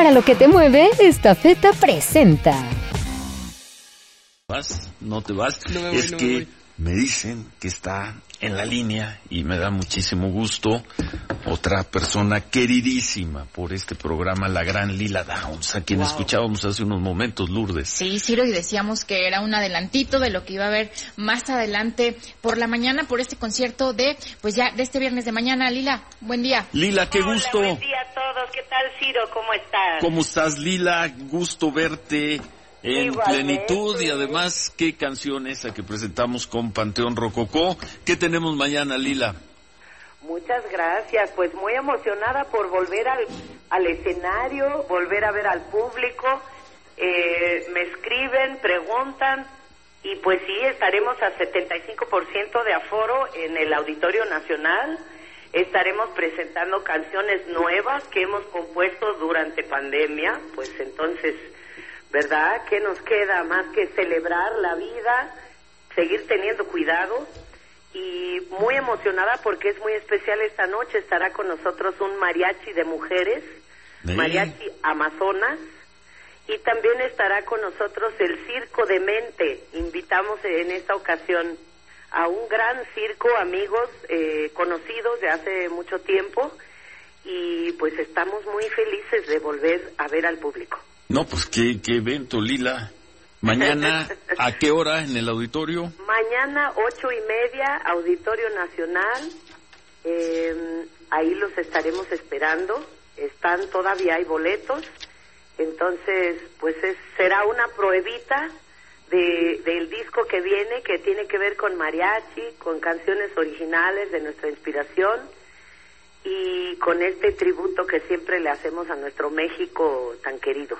Para lo que te mueve, esta feta presenta. ¿Vas? ¿No te vas? es que me dicen que está en la línea y me da muchísimo gusto otra persona queridísima por este programa, la gran Lila Downs, a quien escuchábamos hace unos momentos, Lourdes. Sí, Ciro, y decíamos que era un adelantito de lo que iba a haber más adelante por la mañana, por este concierto de, pues ya, de este viernes de mañana. Lila, buen día. Lila, qué Hola, gusto. Buen día a todos. ¿Qué tal, Ciro? ¿Cómo estás? ¿Cómo estás, Lila? Gusto verte en Igualmente. plenitud y además qué canción esa que presentamos con Panteón Rococó. ¿Qué tenemos mañana, Lila? Muchas gracias. Pues muy emocionada por volver al, al escenario, volver a ver al público. Eh, me escriben, preguntan y pues sí, estaremos a 75% de aforo en el Auditorio Nacional. Estaremos presentando canciones nuevas que hemos compuesto durante pandemia. Pues entonces, ¿verdad? ¿Qué nos queda más que celebrar la vida, seguir teniendo cuidado? Y muy emocionada porque es muy especial esta noche. Estará con nosotros un mariachi de mujeres, Sí. mariachi Amazonas, y también estará con nosotros el Circo de Mente. Invitamos en esta ocasión a un gran circo, amigos eh, conocidos de hace mucho tiempo, y pues estamos muy felices de volver a ver al público. No, pues qué, qué evento, Lila. Mañana, ¿a qué hora en el auditorio? Mañana, ocho y media, Auditorio Nacional. Eh, ahí los estaremos esperando. Están todavía hay boletos. Entonces, pues es, será una pruebita de, del disco que viene, que tiene que ver con mariachi, con canciones originales de nuestra inspiración y con este tributo que siempre le hacemos a nuestro México tan querido.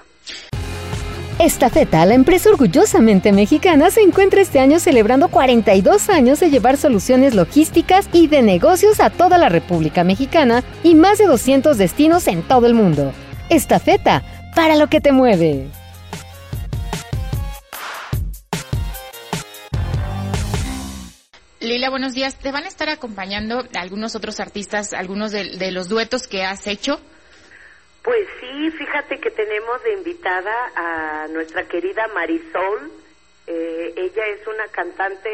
Esta feta, la empresa orgullosamente mexicana, se encuentra este año celebrando 42 años de llevar soluciones logísticas y de negocios a toda la República Mexicana y más de 200 destinos en todo el mundo. Esta feta, para lo que te mueve. Lila, buenos días. ¿Te van a estar acompañando algunos otros artistas, algunos de, de los duetos que has hecho? Pues sí, fíjate que tenemos de invitada a nuestra querida Marisol. Eh, ella es una cantante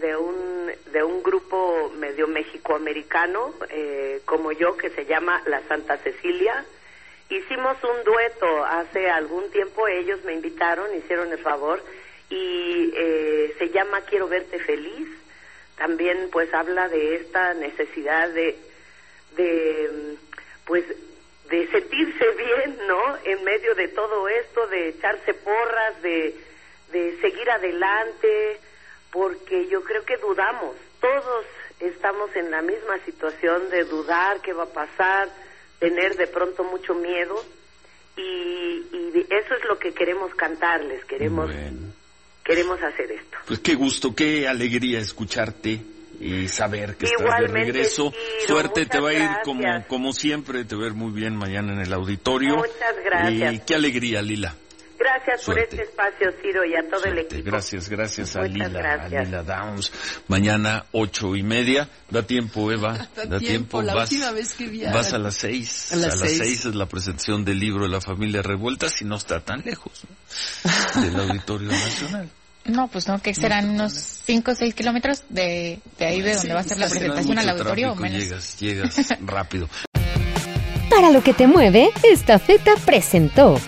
de un de un grupo medio mexicoamericano eh, como yo que se llama La Santa Cecilia. Hicimos un dueto hace algún tiempo, ellos me invitaron, hicieron el favor y eh, se llama Quiero verte feliz. También pues habla de esta necesidad de de pues de sentirse bien, ¿no? En medio de todo esto, de echarse porras, de, de seguir adelante, porque yo creo que dudamos, todos estamos en la misma situación de dudar qué va a pasar, tener de pronto mucho miedo, y, y eso es lo que queremos cantarles, queremos, Bueno, queremos hacer esto. pues qué gusto, qué alegría escucharte y saber que estás de Igualmente, regreso. Ciro, Suerte, te va a ir gracias. como, como siempre, te a ir muy bien mañana en el auditorio. Muchas gracias. Y qué alegría, Lila. Gracias por Suerte. este espacio, Ciro, y a todo el Suerte. equipo. Gracias, gracias a Muchas Lila, gracias. a Lila Downs. Mañana ocho y media. Da tiempo, Eva. Da tiempo, la Vas, última vez que vi a- vas a las seis. A las seis. es la presentación del libro de la familia revuelta, si no está tan lejos ¿no? del Auditorio Nacional. No, pues no, que serán unos 5 o 6 kilómetros de, de ahí de donde va a ser la no presentación al auditorio o menos. Llegas, llegas rápido. Para lo que te mueve, esta feta presentó.